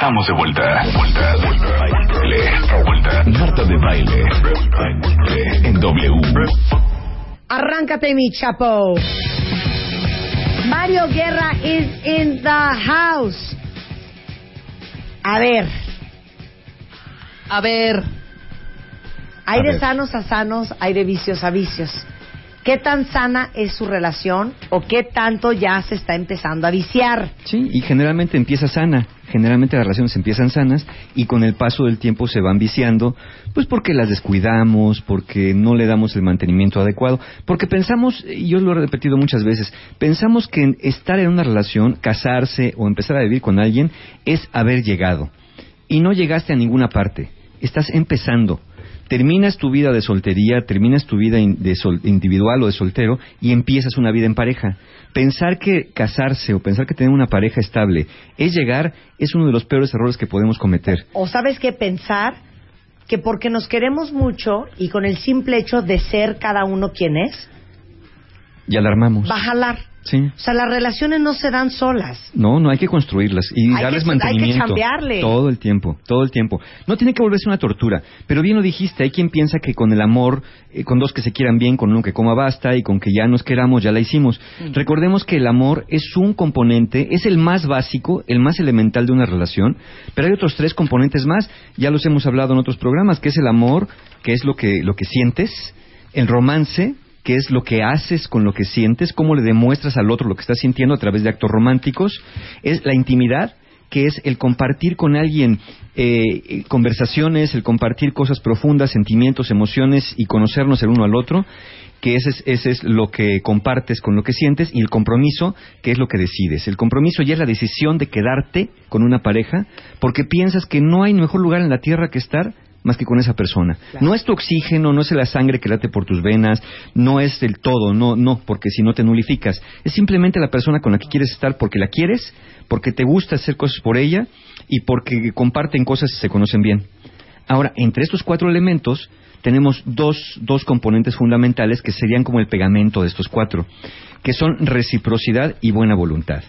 Estamos de vuelta. Vuelta, vuelta, baile, vuelta. Marta de baile. En W. Arráncate, mi chapo. Mario Guerra is in the house. A ver, A ver, hay A de ver. sanos a sanos, hay de vicios a vicios. ¿Qué tan sana es su relación o qué tanto ya se está empezando a viciar? Sí, y generalmente empieza sana. Generalmente las relaciones empiezan sanas y con el paso del tiempo se van viciando, pues porque las descuidamos, porque no le damos el mantenimiento adecuado, porque pensamos, y yo lo he repetido muchas veces, pensamos que estar en una relación, casarse o empezar a vivir con alguien es haber llegado. Y no llegaste a ninguna parte, estás empezando. Terminas tu vida de soltería, terminas tu vida in- de sol- individual o de soltero y empiezas una vida en pareja. Pensar que casarse o pensar que tener una pareja estable es llegar es uno de los peores errores que podemos cometer. O sabes qué pensar que porque nos queremos mucho y con el simple hecho de ser cada uno quien es, Y alarmamos. va a jalar. Sí. O sea, las relaciones no se dan solas. No, no hay que construirlas y Hay darles que- hay que mantenimiento. chambearle. Todo el tiempo, todo el tiempo. No tiene que volverse una tortura. Pero bien lo dijiste, hay quien piensa que con el amor, eh, con dos que se quieran bien, con uno que coma basta y con que ya nos queramos, ya la hicimos. Recordemos que el amor es un componente, es el más básico, el más elemental de una relación, pero hay otros tres componentes más, ya los hemos hablado en otros programas, que es el amor, que es lo que, lo que sientes, el romance, que es lo que haces con lo que sientes, cómo le demuestras al otro lo que estás sintiendo a través de actos románticos, es la intimidad, que es el compartir con alguien eh, conversaciones, el compartir cosas profundas, sentimientos, emociones y conocernos el uno al otro, que ese es, ese es lo que compartes con lo que sientes, y el compromiso, que es lo que decides. El compromiso ya es la decisión de quedarte con una pareja porque piensas que no hay mejor lugar en la tierra que estar más que con esa persona. No es tu oxígeno, no es la sangre que late por tus venas, no es el todo, no, no, porque si no te nulificas. Es simplemente la persona con la que quieres estar porque la quieres, porque te gusta hacer cosas por ella y porque comparten cosas y se conocen bien. Ahora, entre estos cuatro elementos tenemos dos, dos componentes fundamentales que serían como el pegamento de estos cuatro, que son reciprocidad y buena voluntad.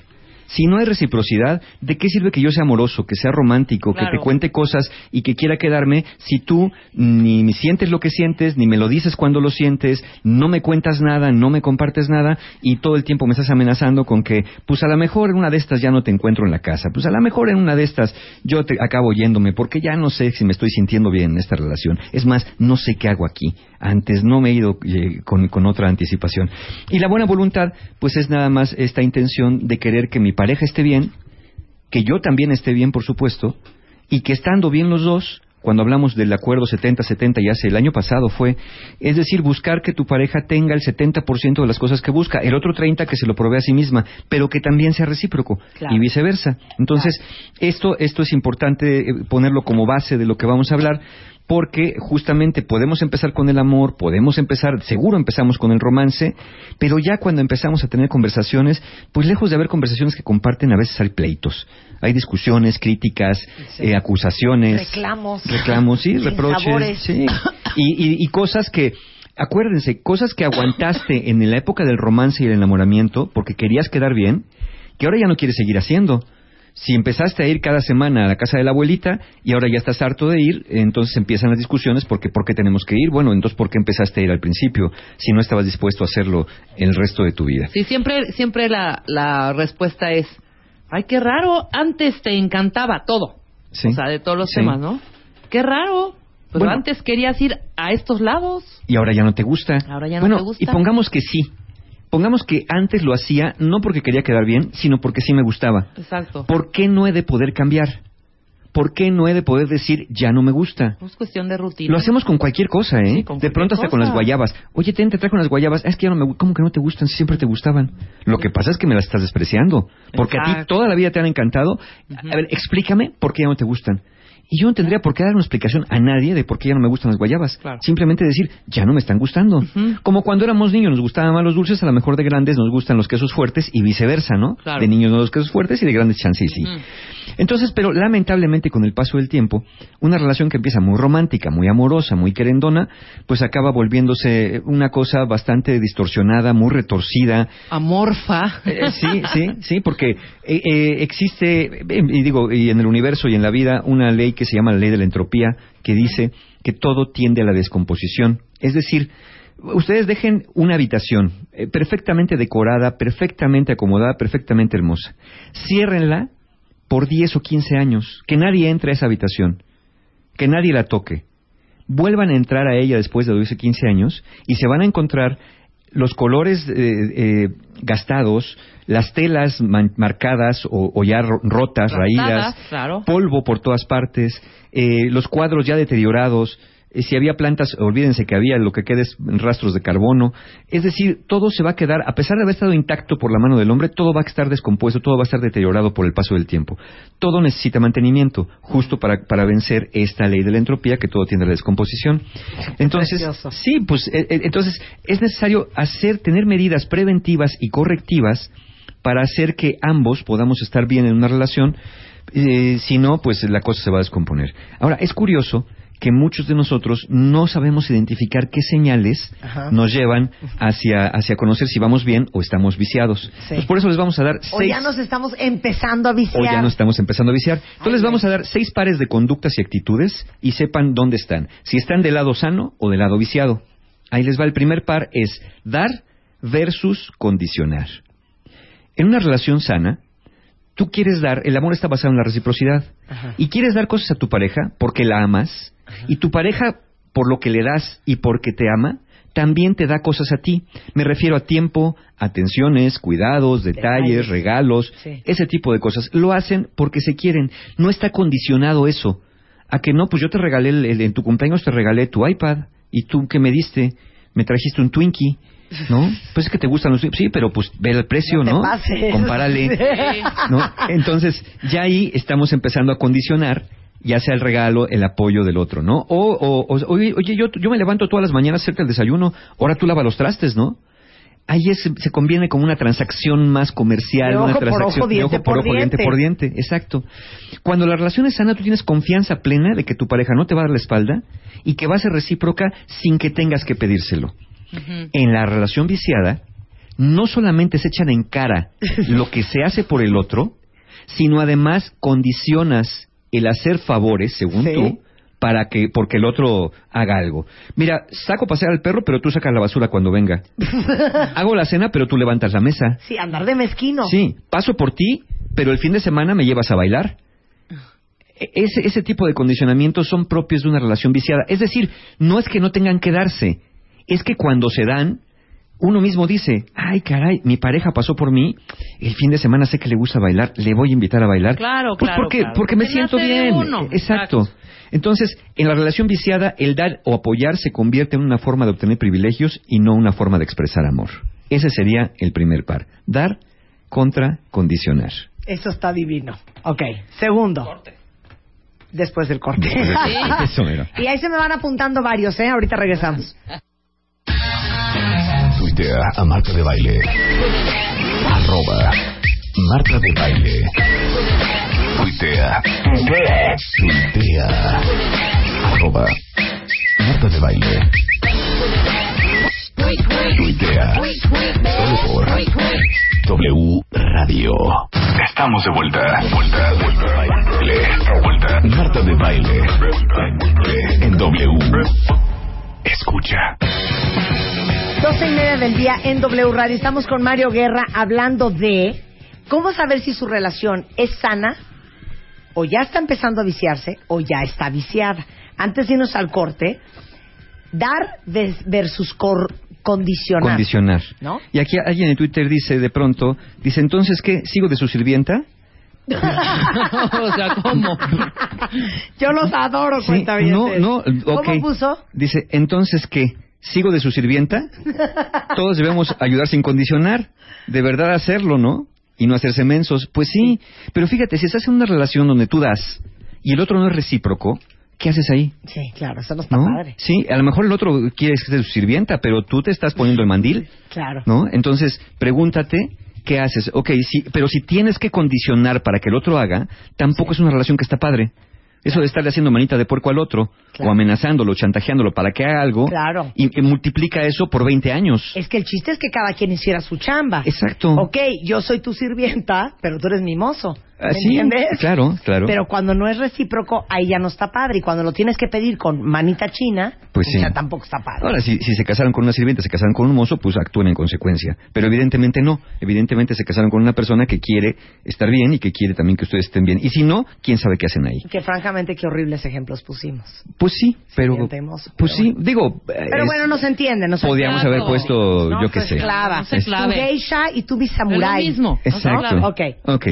Si no hay reciprocidad, ¿de qué sirve que yo sea amoroso, que sea romántico, que te cuente cosas y que quiera quedarme si tú ni me sientes lo que sientes, ni me lo dices cuando lo sientes, no me cuentas nada, no me compartes nada y todo el tiempo me estás amenazando con que, pues a lo mejor en una de estas ya no te encuentro en la casa, pues a lo mejor en una de estas yo te acabo yéndome porque ya no sé si me estoy sintiendo bien en esta relación. Es más, no sé qué hago aquí. Antes no me he ido eh, con, con otra anticipación. Y la buena voluntad, pues es nada más esta intención de querer que mi pareja esté bien, que yo también esté bien, por supuesto, y que estando bien los dos, cuando hablamos del acuerdo 70-70, ya hace el año pasado fue, es decir, buscar que tu pareja tenga el 70% de las cosas que busca, el otro 30% que se lo provee a sí misma, pero que también sea recíproco Claro. y viceversa. Entonces, esto, esto es importante eh, ponerlo como base de lo que vamos a hablar, porque justamente podemos empezar con el amor, podemos empezar, seguro empezamos con el romance, pero ya cuando empezamos a tener conversaciones, pues lejos de haber conversaciones que comparten, a veces hay pleitos, hay discusiones, críticas, Sí. eh, acusaciones, Reclamos. reclamos, sí, reproches, sí, y, y- y cosas que acuérdense, cosas que aguantaste en la época del romance y el enamoramiento porque querías quedar bien, que ahora ya no quieres seguir haciendo. Si empezaste a ir cada semana a la casa de la abuelita y ahora ya estás harto de ir, entonces empiezan las discusiones porque ¿por qué tenemos que ir? Bueno, entonces ¿por qué empezaste a ir al principio si no estabas dispuesto a hacerlo el resto de tu vida? Sí, siempre, siempre la, la respuesta es, ay, qué raro, antes te encantaba todo. Sí. O sea, de todos los Sí. temas, ¿no? Qué raro, pero Bueno. antes querías ir a estos lados. y ahora ya no te gusta. Ahora ya no bueno, te gusta. y pongamos que sí. Pongamos que antes lo hacía no porque quería quedar bien, sino porque sí me gustaba. Exacto. ¿Por qué no he de poder cambiar? ¿por qué no he de poder decir ya no me gusta? Es cuestión de rutina. Lo hacemos con cualquier cosa, ¿eh? Sí, con de pronto hasta con las guayabas. Oye, ten, te trajo unas guayabas. Es que ya no me ¿Cómo que no te gustan? Si siempre te gustaban. Lo que pasa es que me las estás despreciando. Porque a ti toda la vida te han encantado. A ver, explícame por qué ya no te gustan. Y yo no tendría por qué dar una explicación a nadie de por qué ya no me gustan las guayabas. Claro. Simplemente decir, ya no me están gustando. Como cuando éramos niños nos gustaban más los dulces, a lo mejor de grandes nos gustan los quesos fuertes y viceversa, ¿no? Claro. De niños no los quesos fuertes y de grandes chances sí. Entonces, pero lamentablemente con el paso del tiempo, una relación que empieza muy romántica, muy amorosa, muy querendona, pues acaba volviéndose una cosa bastante distorsionada, muy retorcida. Amorfa. Eh, sí, sí, sí, porque eh, eh, existe, eh, y digo, y en el universo y en la vida, una ley que se llama la ley de la entropía, que dice que todo tiende a la descomposición. Es decir, ustedes dejen una habitación eh, perfectamente decorada, perfectamente acomodada, perfectamente hermosa. Ciérrenla por 10 o 15 años, que nadie entre a esa habitación, que nadie la toque. Vuelvan a entrar a ella después de 12 o 15 años y se van a encontrar los colores eh, eh, gastados, las telas marcadas o, o ya ro- rotas, raídas, claro. polvo por todas partes, eh, los cuadros ya deteriorados, si había plantas, olvídense que había lo que queda es rastros de carbono. Es decir, todo se va a quedar, a pesar de haber estado intacto por la mano del hombre, todo va a estar descompuesto, todo va a estar deteriorado por el paso del tiempo. Todo necesita mantenimiento, justo para, para vencer esta ley de la entropía que todo tiende a la descomposición. Entonces, precioso. sí, pues eh, eh, entonces es necesario hacer, tener medidas preventivas y correctivas para hacer que ambos podamos estar bien en una relación, eh, si no, pues la cosa se va a descomponer. Ahora, es curioso que muchos de nosotros no sabemos identificar qué señales Ajá. nos llevan hacia, hacia conocer si vamos bien o estamos viciados. Entonces, por eso les vamos a dar O seis... ya nos estamos empezando a viciar. O ya nos estamos empezando a viciar. Entonces Ay, les vamos a dar seis pares de conductas y actitudes y sepan dónde están. Si están del lado sano o del lado viciado. Ahí les va el primer par, es dar versus condicionar. En una relación sana, tú quieres dar, el amor está basado en la reciprocidad. Ajá. Y quieres dar cosas a tu pareja porque la amas. Y tu pareja, por lo que le das y porque te ama, también te da cosas a ti. Me refiero a tiempo, atenciones, cuidados, detalles, Detalles. regalos, Sí. ese tipo de cosas. Lo hacen porque se quieren. No está condicionado eso. A que no, pues yo te regalé, el- el- en tu cumpleaños te regalé tu iPad. ¿Y tú qué me diste? Me trajiste un Twinkie. ¿No? Pues es que te gustan los. Sí, pero pues ve el precio, No. Compárale. ¿no? Entonces, ya ahí estamos empezando a condicionar ya sea el regalo, el apoyo del otro, ¿no? O, o, o- oye, yo, yo me levanto todas las mañanas cerca del desayuno, ahora tú lava los trastes, ¿no? Ahí es- se conviene como una transacción más comercial, De una ojo por transacción ojo, diente de ojo por por ojo, diente diente. por diente, exacto. Cuando la relación es sana, tú tienes confianza plena de que tu pareja no te va a dar la espalda y que va a ser recíproca sin que tengas que pedírselo. En la relación viciada, no solamente se echan en cara lo que se hace por el otro, sino además condicionas el hacer favores, según Sí. tú, para que, porque el otro haga algo. Mira, saco pasear al perro, pero tú sacas la basura cuando venga. Hago la cena, pero tú levantas la mesa. Sí, andar de mezquino. Sí, paso por ti, pero el fin de semana me llevas a bailar. E- Ese, ese tipo de condicionamientos son propios de una relación viciada. Es decir, no es que no tengan que darse, es que cuando se dan, uno mismo dice, ay caray, mi pareja pasó por mí, el fin de semana sé que le gusta bailar, le voy a invitar a bailar. Claro, pues claro, porque, claro. porque me siento bien. uno. Exacto. Exacto. Entonces, en la relación viciada, el dar o apoyar se convierte en una forma de obtener privilegios y no una forma de expresar amor. Ese sería el primer par. Dar contra condicionar. Eso está divino. Ok. Segundo. Después del corte. Eso era. y ahí se me van apuntando varios, ¿eh? Ahorita regresamos. Tuitea a Marta de Baile. Arroba Marta de Baile. Tuitea. Tuitea. Arroba Marta de Baile. Tuitea. Solo por W Radio. Estamos de vuelta. Vuelta, vuelta, baile. Vuelta. Marta de Baile. En W. Escucha. 12 y media del día en W Radio. Estamos con Mario Guerra hablando de cómo saber si su relación es sana o ya está empezando a viciarse o ya está viciada. Antes de irnos al corte, dar versus cor- condicionar. Condicionar. ¿No? Y aquí alguien en Twitter dice de pronto, dice, entonces, ¿qué? ¿Sigo de su sirvienta? o sea, ¿cómo? Yo los adoro, Sí, cuenta bien. no, no, ok. ¿Cómo puso? Dice, entonces, ¿qué? ¿Sigo de su sirvienta? Todos debemos ayudar sin condicionar. De verdad hacerlo, ¿no? Y no hacerse mensos. Pues sí, pero fíjate, si estás en una relación donde tú das y el otro no es recíproco, ¿qué haces ahí? Sí, claro, eso no está ¿No? padre. Sí, a lo mejor el otro quiere ser su sirvienta, pero tú te estás poniendo el mandil, Claro. ¿no? Entonces, pregúntate, ¿qué haces? Ok, sí, pero si tienes que condicionar para que el otro haga, tampoco es una relación que está padre. Eso de estarle haciendo manita de puerco al otro, Claro. o amenazándolo, chantajeándolo para que haga algo, Claro. y, y multiplica eso por 20 años. Es que el chiste es que cada quien hiciera su chamba. Exacto. Ok, yo soy tu sirvienta, pero tú eres mi mozo. ¿Me sí, entiendes? claro, claro. Pero cuando no es recíproco, ahí ya no está padre. Y cuando lo tienes que pedir con manita china, Pues sí. ya tampoco está padre. Ahora, si, si se casaron con una sirvienta, se casaron con un mozo, pues actúen en consecuencia. Pero evidentemente no. Evidentemente se casaron con una persona que quiere estar bien y que quiere también que ustedes estén bien. Y si no, quién sabe qué hacen ahí. Que francamente, qué horribles ejemplos pusimos. Pues sí, pero... Mozo, Pues pero sí, digo... Pero es- bueno, no se entiende. No se Podríamos Claro. haber puesto, No, yo qué sé. esclava. No se clave. Tu geisha y tú mi Es samurái. lo mismo. Exacto. Claro. Ok. Ok.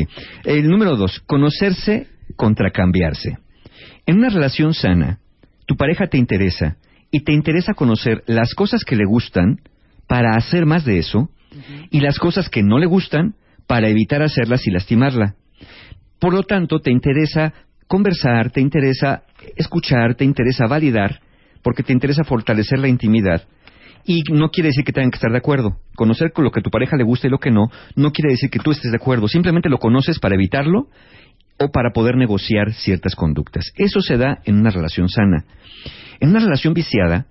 El número dos, conocerse contra cambiarse. En una relación sana, tu pareja te interesa y te interesa conocer las cosas que le gustan para hacer más de eso y las cosas que no le gustan para evitar hacerlas y lastimarla. Por lo tanto, te interesa conversar, te interesa escuchar, te interesa validar, porque te interesa fortalecer la intimidad. Y no quiere decir que tengan que estar de acuerdo. Conocer con lo que a tu pareja le gusta y lo que no, no quiere decir que tú estés de acuerdo. Simplemente lo conoces para evitarlo o para poder negociar ciertas conductas. Eso se da en una relación sana. En una relación viciada,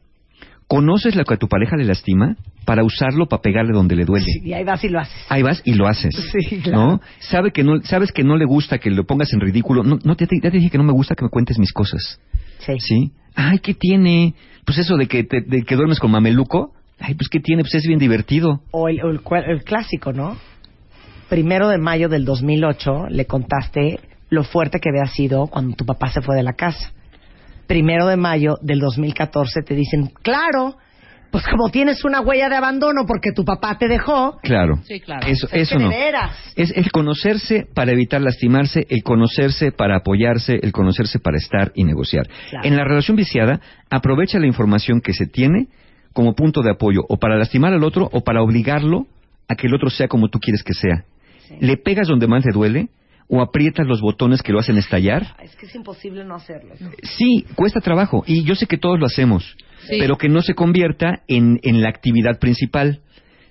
conoces lo que a tu pareja le lastima para usarlo para pegarle donde le duele. Y ahí vas y lo haces. Ahí vas y lo haces. Sí, claro. ¿No? Sabe que no, sabes que no le gusta que lo pongas en ridículo. No, no te, ya te dije que no me gusta que me cuentes mis cosas. Sí. ¿Sí? Ay, ¿qué tiene? Pues eso de que, te- de que duermes con mameluco. Ay, pues ¿qué tiene? Pues es bien divertido. O el, el el clásico, ¿no? Primero de mayo del 2008 le contaste lo fuerte que había sido cuando tu papá se fue de la casa. Primero de mayo del 2014 te dicen, claro, pues como tienes una huella de abandono porque tu papá te dejó, Claro. Sí, claro. Eso, es eso que no. Es el conocerse para evitar lastimarse, el conocerse para apoyarse, el conocerse para estar y negociar. Claro. En la relación viciada, aprovecha la información que se tiene como punto de apoyo, o para lastimar al otro, o para obligarlo a que el otro sea como tú quieres que sea. Le pegas donde más le duele, o aprietas los botones que lo hacen estallar. Es que es imposible no hacerlo. Sí, cuesta trabajo, y yo sé que todos lo hacemos, Sí. pero que no se convierta en, en la actividad principal,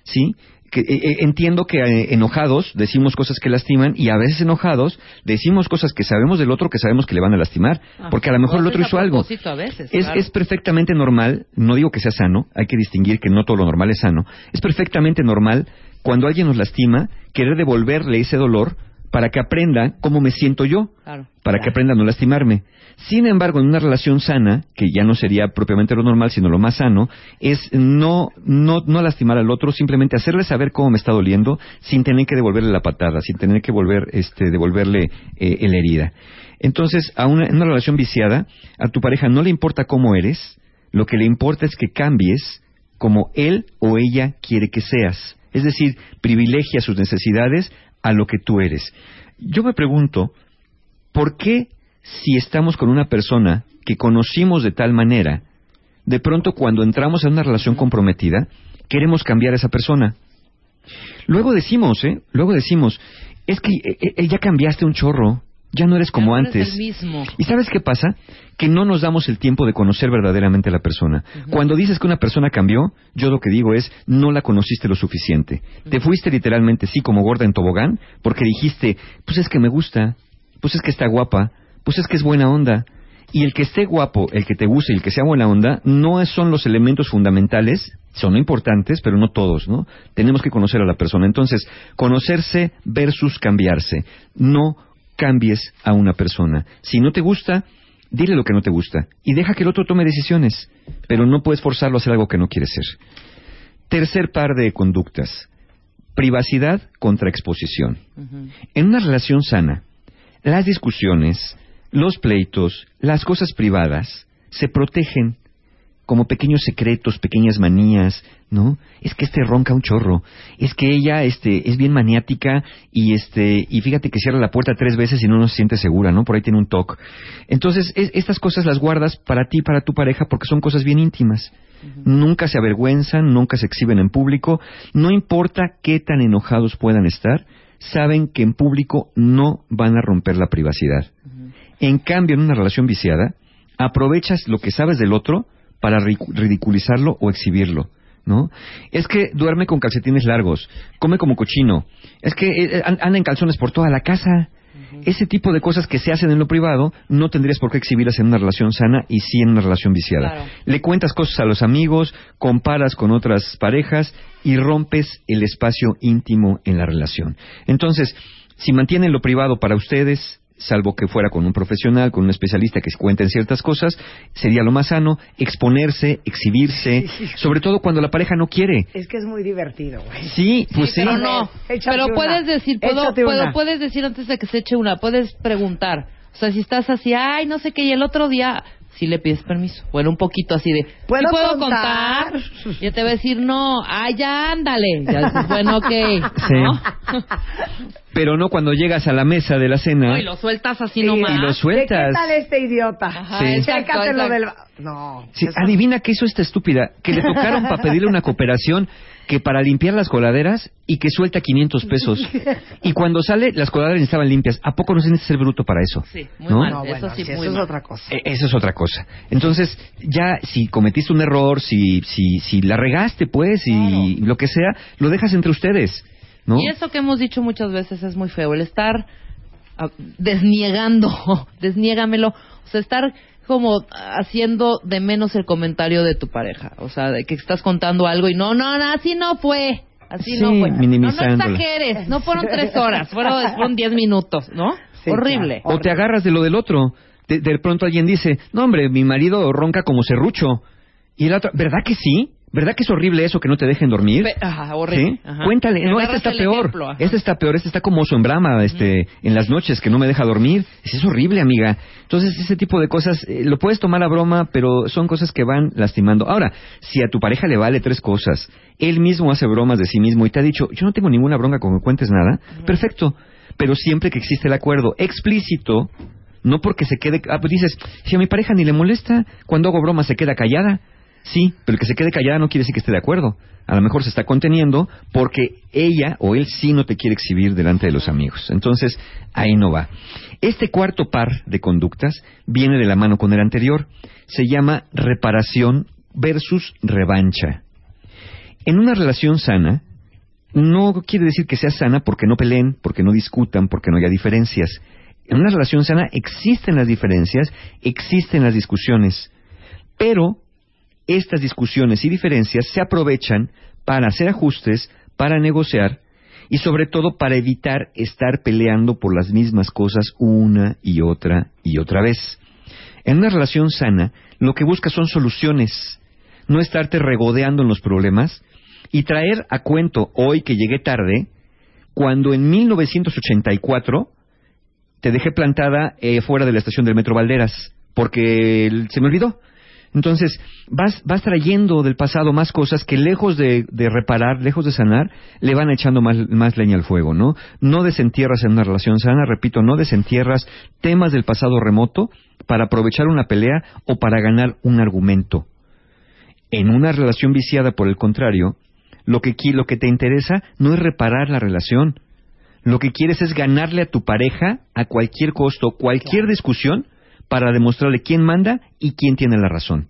¿sí? Que, eh, eh, entiendo que eh, enojados decimos cosas que lastiman y a veces enojados decimos cosas que sabemos del otro que sabemos que le van a lastimar, Ah, porque a lo mejor el otro hizo algo. veces, Es, claro. es perfectamente normal, no digo que sea sano, hay que distinguir que no todo lo normal es sano, es perfectamente normal cuando alguien nos lastima querer devolverle ese dolor para que aprenda cómo me siento yo Claro. para que aprenda a no lastimarme. Sin embargo, en una relación sana, que ya no sería propiamente lo normal, sino lo más sano, es no, no, no lastimar al otro, simplemente hacerle saber cómo me está doliendo, sin tener que devolverle la patada, sin tener que volver, este, devolverle eh, la herida. Entonces, a una, en una relación viciada, a tu pareja no le importa cómo eres, lo que le importa es que cambies como él o ella quiere que seas. Es decir, privilegia sus necesidades a lo que tú eres. Yo me pregunto, ¿por qué si estamos con una persona que conocimos de tal manera, de pronto cuando entramos en una relación comprometida, queremos cambiar a esa persona? Luego decimos, ¿eh? Luego decimos, es que eh, eh, ya cambiaste un chorro, ya no eres como eres antes. el mismo. ¿Y sabes qué pasa? Que no nos damos el tiempo de conocer verdaderamente a la persona. Cuando dices que una persona cambió, yo lo que digo es, no la conociste lo suficiente. Te fuiste literalmente, sí, como gorda en tobogán, porque dijiste, pues es que me gusta, pues es que está guapa, pues es que es buena onda. Y el que esté guapo, el que te guste y el que sea buena onda, no son los elementos fundamentales, son importantes, pero no todos, ¿no? Tenemos que conocer a la persona. Entonces, conocerse versus cambiarse. No cambies a una persona. Si no te gusta, dile lo que no te gusta y deja que el otro tome decisiones, pero no puedes forzarlo a hacer algo que no quiere ser. Tercer par de conductas. Privacidad contra exposición. En una relación sana, las discusiones, los pleitos, las cosas privadas se protegen como pequeños secretos, pequeñas manías, ¿no? Es que este ronca un chorro, es que ella este es bien maniática y este y fíjate que cierra la puerta tres veces y no nos siente segura, ¿no? Por ahí tiene un toque. Entonces, estas cosas las guardas para ti, para tu pareja porque son cosas bien íntimas. Nunca se avergüenzan, nunca se exhiben en público, no importa qué tan enojados puedan estar, saben que en público no van a romper la privacidad. En cambio, en una relación viciada, aprovechas lo que sabes del otro para ridiculizarlo o exhibirlo. ¿no? Es que duerme con calcetines largos, come como cochino, es que eh, anda en calzones por toda la casa. Ese tipo de cosas que se hacen en lo privado no tendrías por qué exhibirlas en una relación sana y sí en una relación viciada. Le cuentas cosas a los amigos, comparas con otras parejas y rompes el espacio íntimo en la relación. Entonces, si mantienen lo privado para ustedes, salvo que fuera con un profesional, con un especialista que cuenten ciertas cosas, sería lo más sano, exponerse, exhibirse, sobre todo cuando la pareja no quiere. Es que es muy divertido, güey. Sí, pues sí. Pero no, pero puedes decir, puedo, puedes decir antes de que se eche una, puedes preguntar. O sea, si estás así, ay, no sé qué, y el otro día, si le pides permiso. Bueno, un poquito así de, ¿puedo, puedo contar? Y te va a decir, no, ay, ya, ándale. Ya dices, bueno, ok. Sí. Pero no cuando llegas a la mesa de la cena. y lo sueltas así nomás. Y lo sueltas. ¿Qué tal este idiota? Ajá, sí. Exacto, del... No. Sí, adivina qué hizo esta estúpida. Que le tocaron para pedirle una cooperación que para limpiar las coladeras y que suelta 500 pesos. y cuando sale, las coladeras estaban limpias. ¿A poco no se necesita ser bruto para eso? Sí, muy ¿no? mal. eso sí, eso es otra cosa. E, eso es otra cosa. Entonces, ya si cometiste un error, si, si, si la regaste, pues, y lo que sea, lo dejas entre ustedes. ¿no? Y eso que hemos dicho muchas veces es muy feo, el estar ah, desniegando, desniégamelo, o sea, estar como haciendo de menos el comentario de tu pareja, o sea, de que estás contando algo y no, no, no así no fue, así no fue. No, no exageres, no fueron tres horas, fueron, fueron diez minutos, ¿no? horrible. O te agarras de lo del otro. De, de, pronto alguien dice, no hombre, mi marido ronca como serrucho. Y el otro, ¿verdad que sí? ¿Verdad que es horrible eso que no te dejen dormir? Ajá, horrible. Cuéntale, no, este está peor. este está peor, este está como oso en brama, este, en las noches que no me deja dormir. Es, horrible, amiga. Entonces, ese tipo de cosas eh, lo puedes tomar a broma, pero son cosas que van lastimando. Ahora, si a tu pareja le vale tres cosas, él mismo hace bromas de sí mismo y te ha dicho, yo no tengo ninguna bronca con que cuentes nada, perfecto. Pero siempre que existe el acuerdo explícito, no porque se quede, ah, pues dices, si a mi pareja ni le molesta, cuando hago broma se queda callada, Sí, pero el que se quede callada no quiere decir que esté de acuerdo. A lo mejor se está conteniendo porque ella o él sí no te quiere exhibir delante de los amigos. Entonces, ahí no va. Este cuarto par de conductas viene de la mano con el anterior. Se llama reparación versus revancha. En una relación sana, no quiere decir que sea sana porque no peleen, porque no discutan, porque no haya diferencias. En una relación sana existen las diferencias, existen las discusiones, pero estas discusiones y diferencias se aprovechan para hacer ajustes, para negociar y sobre todo para evitar estar peleando por las mismas cosas una y otra y otra vez. En una relación sana, lo que busca son soluciones, no estarte regodeando en los problemas y traer a cuento hoy que llegué tarde, cuando en 1984 te dejé plantada eh, fuera de la estación del Metro Valderas, porque se me olvidó. Entonces, vas, vas trayendo del pasado más cosas que lejos de, reparar, lejos de sanar, le van echando más, más, leña al fuego, ¿no? No desentierras en una relación sana, repito, no desentierras temas del pasado remoto para aprovechar una pelea o para ganar un argumento. En una relación viciada, por el contrario, lo que, lo que te interesa no es reparar la relación. Lo que quieres es ganarle a tu pareja a cualquier costo, cualquier discusión, para demostrarle quién manda y quién tiene la razón.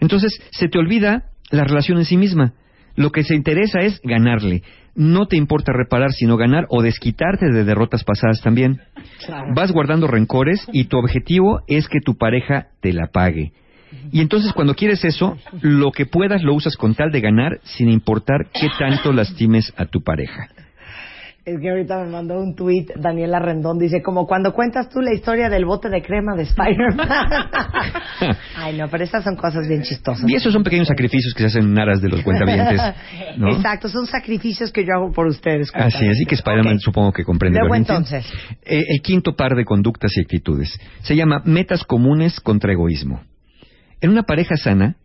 Entonces, se te olvida la relación en sí misma. Lo que se interesa es ganarle. No te importa reparar, sino ganar o desquitarte de derrotas pasadas también. Vas guardando rencores y tu objetivo es que tu pareja te la pague. Y entonces cuando quieres eso, lo que puedas lo usas con tal de ganar sin importar qué tanto lastimes a tu pareja. Es que ahorita me mandó un tuit Daniela Rendón, dice, como cuando cuentas tú la historia del bote de crema de Spider-Man. Ay, no, pero esas son cosas bien chistosas. Y esos son pequeños sacrificios que se hacen en aras de los cuentavientes. Exacto, son sacrificios que yo hago por ustedes. Así y que Spider-Man supongo que comprende. Luego entonces. Eh, el quinto par de conductas y actitudes se llama metas comunes contra egoísmo. En una pareja sana,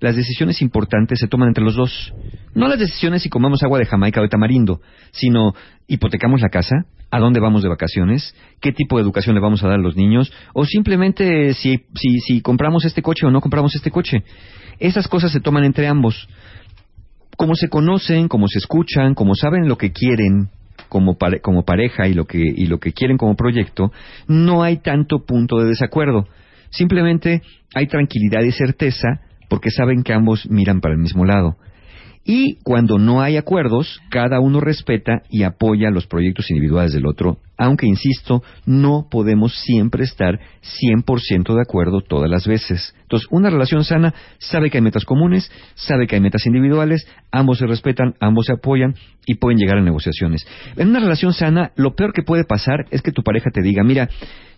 las decisiones importantes se toman entre los dos. No las decisiones si comamos agua de Jamaica o de tamarindo, sino hipotecamos la casa, a dónde vamos de vacaciones, qué tipo de educación le vamos a dar a los niños, o simplemente si, si, si compramos este coche o no compramos este coche. Esas cosas se toman entre ambos. Como se conocen, como se escuchan, como saben lo que quieren como, como pareja y lo, que, y lo que quieren como proyecto, no hay tanto punto de desacuerdo. Simplemente hay tranquilidad y certeza porque saben que ambos miran para el mismo lado. Y cuando no hay acuerdos, cada uno respeta y apoya los proyectos individuales del otro, aunque, insisto, no podemos siempre estar 100% de acuerdo todas las veces. Entonces, una relación sana sabe que hay metas comunes, sabe que hay metas individuales, ambos se respetan, ambos se apoyan y pueden llegar a negociaciones. En una relación sana, lo peor que puede pasar es que tu pareja te diga, mira,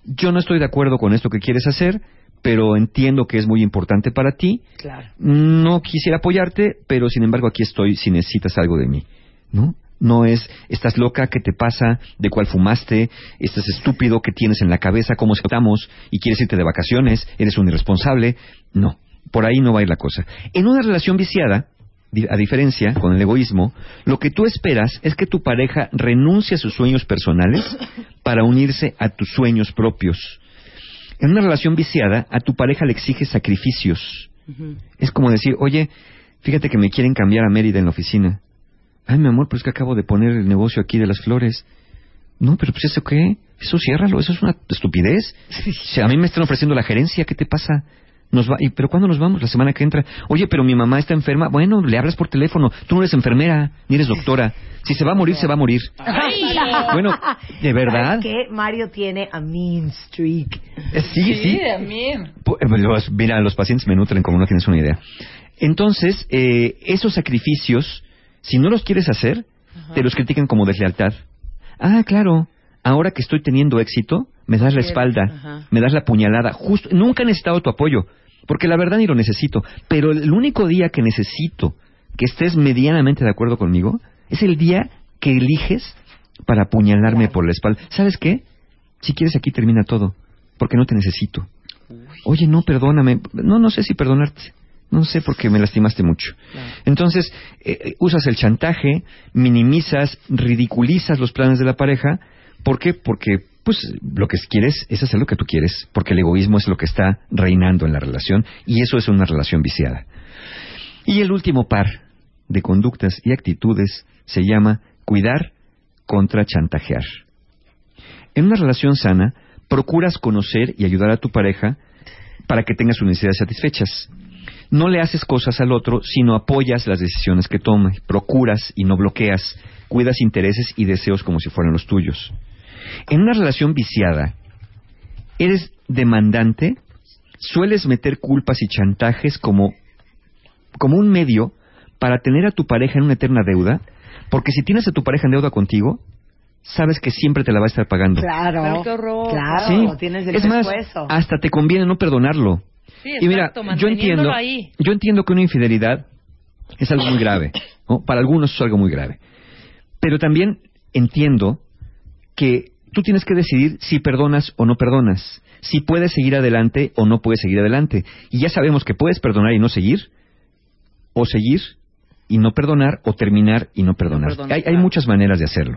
yo no estoy de acuerdo con esto que quieres hacer, pero entiendo que es muy importante para ti. Claro. No quisiera apoyarte, pero sin embargo aquí estoy si necesitas algo de mí, ¿no? No es, estás loca, ¿qué te pasa? ¿De cuál fumaste? ¿Estás estúpido? ¿Qué tienes en la cabeza? ¿Cómo estamos? ¿Y quieres irte de vacaciones? ¿Eres un irresponsable? No, por ahí no va a ir la cosa. En una relación viciada, a diferencia con el egoísmo, lo que tú esperas es que tu pareja renuncie a sus sueños personales para unirse a tus sueños propios. En una relación viciada, a tu pareja le exige sacrificios. Es como decir, oye, fíjate que me quieren cambiar a Mérida en la oficina. Ay, mi amor, pero es que acabo de poner el negocio aquí de las flores. No, pero pues eso qué? Eso ciérralo, eso es una estupidez. Si a mí me están ofreciendo la gerencia, ¿qué te pasa? Nos va, ¿y, ¿Pero cuándo nos vamos? La semana que entra. Oye, pero mi mamá está enferma. Bueno, le hablas por teléfono. Tú no eres enfermera, ni eres doctora. Si se va a morir, se va a morir. Bueno, ¿de verdad? que Mario tiene a mean streak. Eh, sí, sí. a mean. Eh, mira, los pacientes me nutren como no tienes una idea. Entonces, eh, esos sacrificios, si no los quieres hacer, te los critican como deslealtad. Ah, claro. Ahora que estoy teniendo éxito, me das la espalda, me das la puñalada. Justo, nunca he necesitado tu apoyo, porque la verdad ni lo necesito. Pero el único día que necesito que estés medianamente de acuerdo conmigo es el día que eliges para apuñalarme por la espalda. ¿Sabes qué? Si quieres aquí termina todo, porque no te necesito. Oye, no, perdóname. No, no sé si perdonarte. No sé porque me lastimaste mucho. Entonces, eh, eh, usas el chantaje, minimizas, ridiculizas los planes de la pareja. ¿Por qué? Porque pues lo que quieres es hacer lo que tú quieres, porque el egoísmo es lo que está reinando en la relación y eso es una relación viciada. Y el último par de conductas y actitudes se llama cuidar contra chantajear. En una relación sana, procuras conocer y ayudar a tu pareja para que tenga sus necesidades satisfechas. No le haces cosas al otro, sino apoyas las decisiones que tome, procuras y no bloqueas, cuidas intereses y deseos como si fueran los tuyos. En una relación viciada, eres demandante, sueles meter culpas y chantajes como, como un medio para tener a tu pareja en una eterna deuda, porque si tienes a tu pareja en deuda contigo, sabes que siempre te la va a estar pagando. Claro. qué horror. Claro, Sí. tienes el es más, hasta te conviene no perdonarlo. Sí, y mira, yo entiendo, ahí. yo entiendo que una infidelidad es algo muy grave, ¿no? Para algunos es algo muy grave. Pero también entiendo que tú tienes que decidir si perdonas o no perdonas, si puedes seguir adelante o no puedes seguir adelante. Y ya sabemos que puedes perdonar y no seguir, o seguir y no perdonar, o terminar y no perdonar. hay, hay claro. muchas maneras de hacerlo.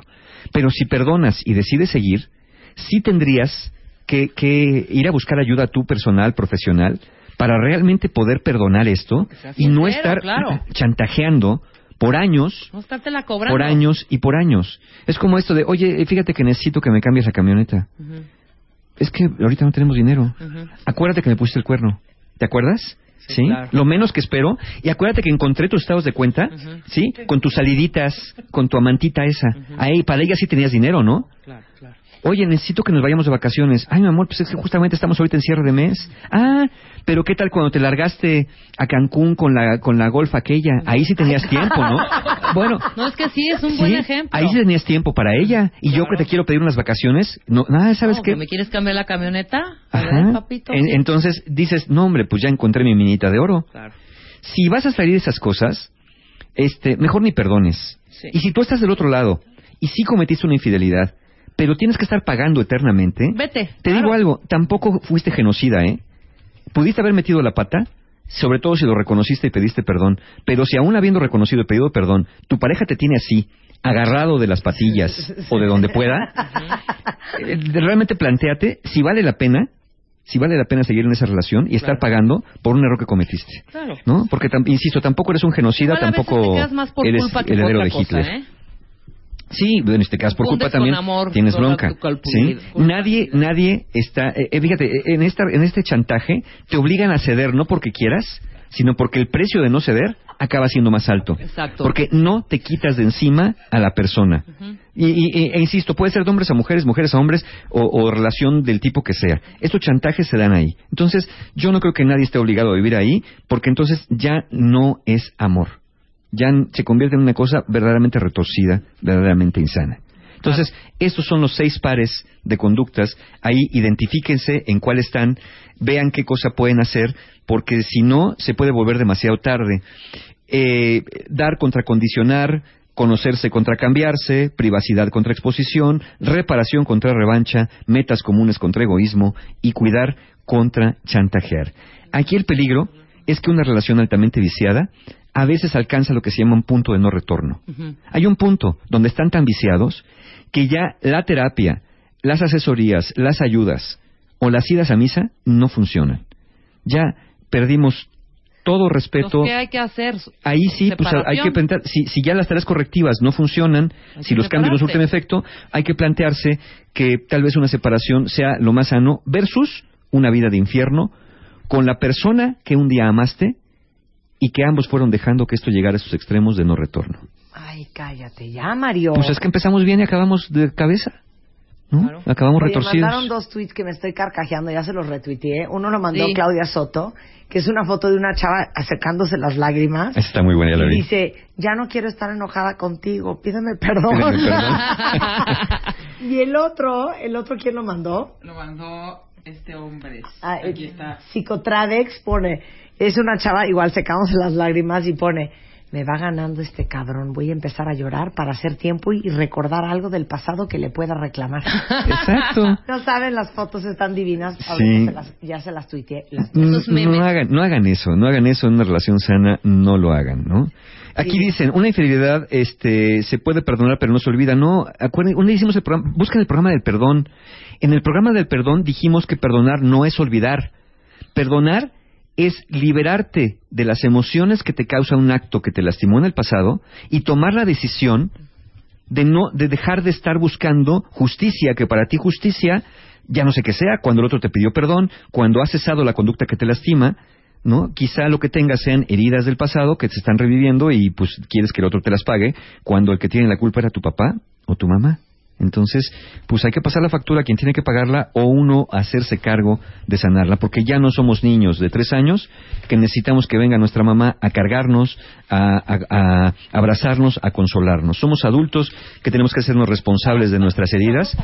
Pero si perdonas y decides seguir, sí tendrías que, que ir a buscar ayuda a tu personal, profesional, para realmente poder perdonar esto y no estar claro. chantajeando por años No por años y por años. Es como esto de, oye, fíjate que necesito que me cambies la camioneta. Es que ahorita no tenemos dinero. Acuérdate que me pusiste el cuerno. ¿Te acuerdas? Sí, claro. Lo menos que espero. Y acuérdate que encontré tus estados de cuenta. ¿sí? Con tus saliditas, con tu amantita esa. Ahí, para ella sí tenías dinero, ¿no? Claro. Oye, necesito que nos vayamos de vacaciones. Ay, mi amor, pues es que justamente estamos ahorita en cierre de mes. Ah, pero ¿qué tal cuando te largaste a Cancún con la, con la golfa aquella? Ahí sí tenías tiempo, ¿no? Bueno, No, es que sí, es un buen ejemplo. Ahí sí tenías tiempo para ella. Y yo que te quiero pedir unas vacaciones, no, nada, ¿sabes No, qué? que ¿Me quieres cambiar la camioneta? A Ajá. ver, papito. En- entonces dices, no, hombre, pues ya encontré mi minita de oro. Claro. Si vas a salir de esas cosas, este, mejor ni perdones. Sí. Y si tú estás del otro lado y sí cometiste una infidelidad, pero tienes que estar pagando eternamente, Vete. te claro. digo algo, tampoco fuiste genocida, ¿eh? Pudiste haber metido la pata sobre todo si lo reconociste y pediste perdón, pero si aún habiendo reconocido y pedido perdón, tu pareja te tiene así, agarrado de las patillas o de donde pueda, eh, realmente planteate si vale la pena si vale la pena seguir en esa relación y estar pagando por un error que cometiste. Claro. ¿No? Porque, tam- insisto, tampoco eres un genocida, Igual a veces tampoco te quedas más por eres culpa que por heredero otra de cosa, Hitler. ¿eh? Sí, bueno, si te quedas por culpa también amor tienes bronca. ¿sí? Nadie, nadie está, eh, eh, fíjate, eh, en esta, en este chantaje te obligan a ceder no porque quieras, sino porque el precio de no ceder acaba siendo más alto. Exacto. Porque no te quitas de encima a la persona. y, y- e insisto, puede ser de hombres a mujeres, mujeres a hombres o, o relación del tipo que sea. Estos chantajes se dan ahí. Entonces, yo no creo que nadie esté obligado a vivir ahí, porque entonces ya no es amor. Ya se convierte en una cosa verdaderamente retorcida, verdaderamente insana. Entonces, estos son los seis pares de conductas. Ahí identifíquense en cuál están, vean qué cosa pueden hacer, porque si no, se puede volver demasiado tarde. Eh, dar contra condicionar, conocerse contra cambiarse, privacidad contra exposición, reparación contra revancha, metas comunes contra egoísmo y cuidar contra chantajear. Aquí el peligro es que una relación altamente viciada a veces alcanza lo que se llama un punto de no retorno. Hay un punto donde están tan viciados que ya la terapia, las asesorías, las ayudas o las idas a misa no funcionan. Ya perdimos todo respeto. ¿Qué hay que hacer? Ahí sí, pues hay que plantear, si, si ya las tareas correctivas no funcionan, si los cambios no surten efecto, hay que plantearse que tal vez una separación sea lo más sano versus una vida de infierno con la persona que un día amaste y que ambos fueron dejando que esto llegara a sus extremos de no retorno. Ay, cállate ya, Mario. Pues es que empezamos bien y acabamos de cabeza. ¿no? Claro. Acabamos Oye, retorcidos. mandaron dos tweets que me estoy carcajeando, ya se los retuiteé. Uno lo mandó Sí. Claudia Soto, que es una foto de una chava acercándose las lágrimas. Esa está muy buena, ya la Y vi. dice, ya no quiero estar enojada contigo, pídeme perdón. Pídeme perdón. y el otro, ¿el otro quién lo mandó? Lo mandó este hombre. Ah, Aquí eh, está. Psicotradex pone, es una chava, igual secándose las lágrimas y pone, me va ganando este cabrón, voy a empezar a llorar para hacer tiempo y, recordar algo del pasado que le pueda reclamar. Exacto. no saben, las fotos están divinas, Sí. ahorita se las- ya se las tuiteé. las- Esos Mm, memes. No hagan, no hagan eso, no hagan eso en una relación sana, no lo hagan, ¿no? Aquí Sí. dicen, una infidelidad este, se puede perdonar pero no se olvida. No, acuérdense, un día hicimos el programa, busquen el programa del perdón. En el programa del perdón dijimos que perdonar no es olvidar. Perdonar es liberarte de las emociones que te causa un acto que te lastimó en el pasado y tomar la decisión de no de dejar de estar buscando justicia que para ti justicia ya no sé qué sea cuando el otro te pidió perdón cuando has cesado la conducta que te lastima no quizá lo que tengas sean heridas del pasado que te están reviviendo y pues quieres que el otro te las pague cuando el que tiene la culpa era tu papá o tu mamá entonces, pues hay que pasar la factura a quien tiene que pagarla o uno hacerse cargo de sanarla, porque ya no somos niños de tres años que necesitamos que venga nuestra mamá a cargarnos, a, a- a abrazarnos, a consolarnos. Somos adultos que tenemos que hacernos responsables de nuestras heridas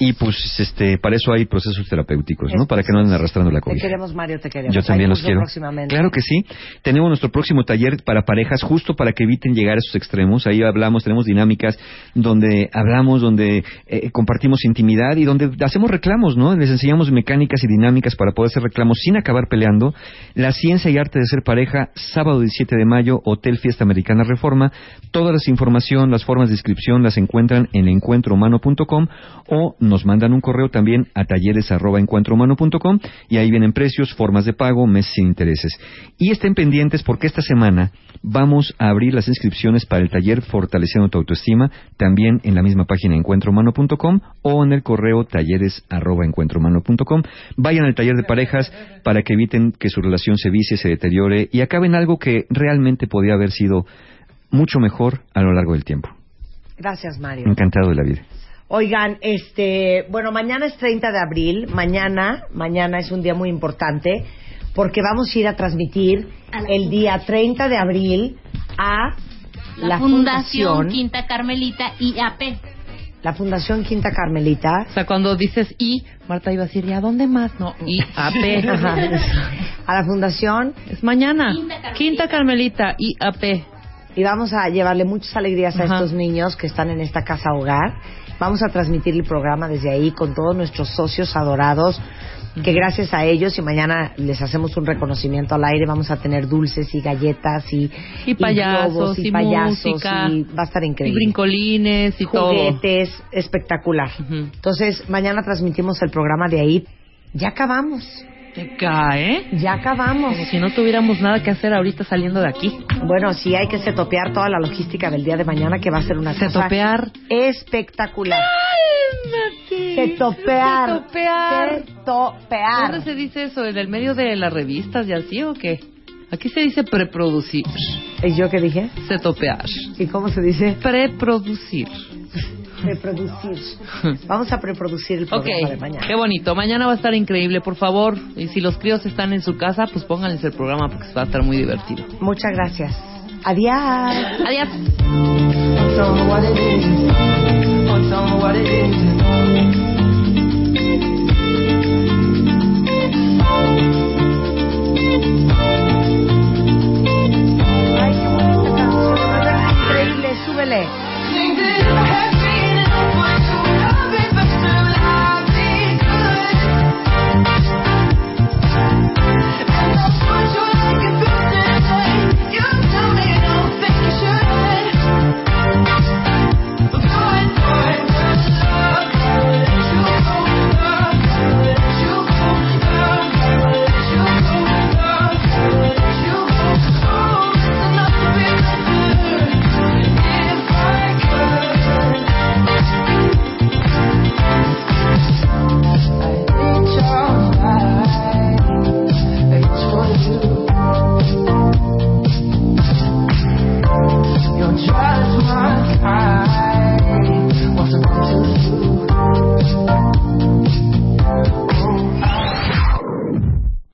y pues este para eso hay procesos terapéuticos, ¿no? Para que no anden arrastrando la Te cobija. queremos, Mario, te queremos. Yo también los quiero. próximamente. Claro que sí. Tenemos nuestro próximo taller para parejas justo para que eviten llegar a esos extremos. Ahí hablamos, tenemos dinámicas donde hablamos, donde eh, compartimos intimidad y donde hacemos reclamos, ¿no? Les enseñamos mecánicas y dinámicas para poder hacer reclamos sin acabar peleando. La ciencia y arte de ser pareja, sábado 17 de mayo, Hotel Fiesta Americana Reforma. Todas las información, las formas de inscripción las encuentran en encuentrohumano.com o nos mandan un correo también a talleres@encuentrohumano.com y ahí vienen precios, formas de pago, meses sin intereses. Y estén pendientes porque esta semana vamos a abrir las inscripciones para el taller Fortaleciendo tu autoestima también en la misma página encuentrohumano.com o en el correo talleres@encuentrohumano.com. Vayan al taller de parejas para que eviten que su relación se vicie, se deteriore y acaben algo que realmente podía haber sido mucho mejor a lo largo del tiempo. Gracias, Mario. Encantado de la vida. Oigan, este, bueno, mañana es 30 de abril, mañana, mañana es un día muy importante porque vamos a ir a transmitir el día 30 de abril a La, la, Fundación, Quinta Carmelita IAP. La Fundación Quinta Carmelita. O sea, cuando dices I, Marta iba a decir, ¿y a dónde más? No, I. Ajá. a la Fundación Es mañana. Quinta Carmelita. Quinta Carmelita, IAP. y vamos a llevarle muchas alegrías a Ajá. estos niños que están en esta casa hogar. Vamos a transmitir el programa desde ahí con todos nuestros socios adorados, que gracias a ellos y mañana les hacemos un reconocimiento al aire, vamos a tener dulces y galletas y, Y payasos, globos y, y payasos música, y va a estar Y increíble. brincolines y todo. Juguetes, espectacular. Ujú. Entonces, mañana transmitimos el programa de ahí. Ya acabamos, Te cae. ya acabamos. Como si no tuviéramos nada que hacer ahorita saliendo de aquí. Bueno, sí hay que setopear toda la logística del día de mañana que va a ser una cosa Setopear. espectacular. Setopear. Setopear. Setopear. ¿Dónde se dice eso? ¿En el medio de las revistas y así o qué? Aquí se dice preproducir. ¿Y yo qué dije? Setopear. ¿Y cómo se dice? Preproducir reproducir. Vamos a reproducir el programa de mañana. Qué bonito. Mañana va a estar increíble, por favor. Y si los críos están en su casa, pues pónganles el programa porque va a estar muy divertido. Muchas gracias. Adiós. Adiós.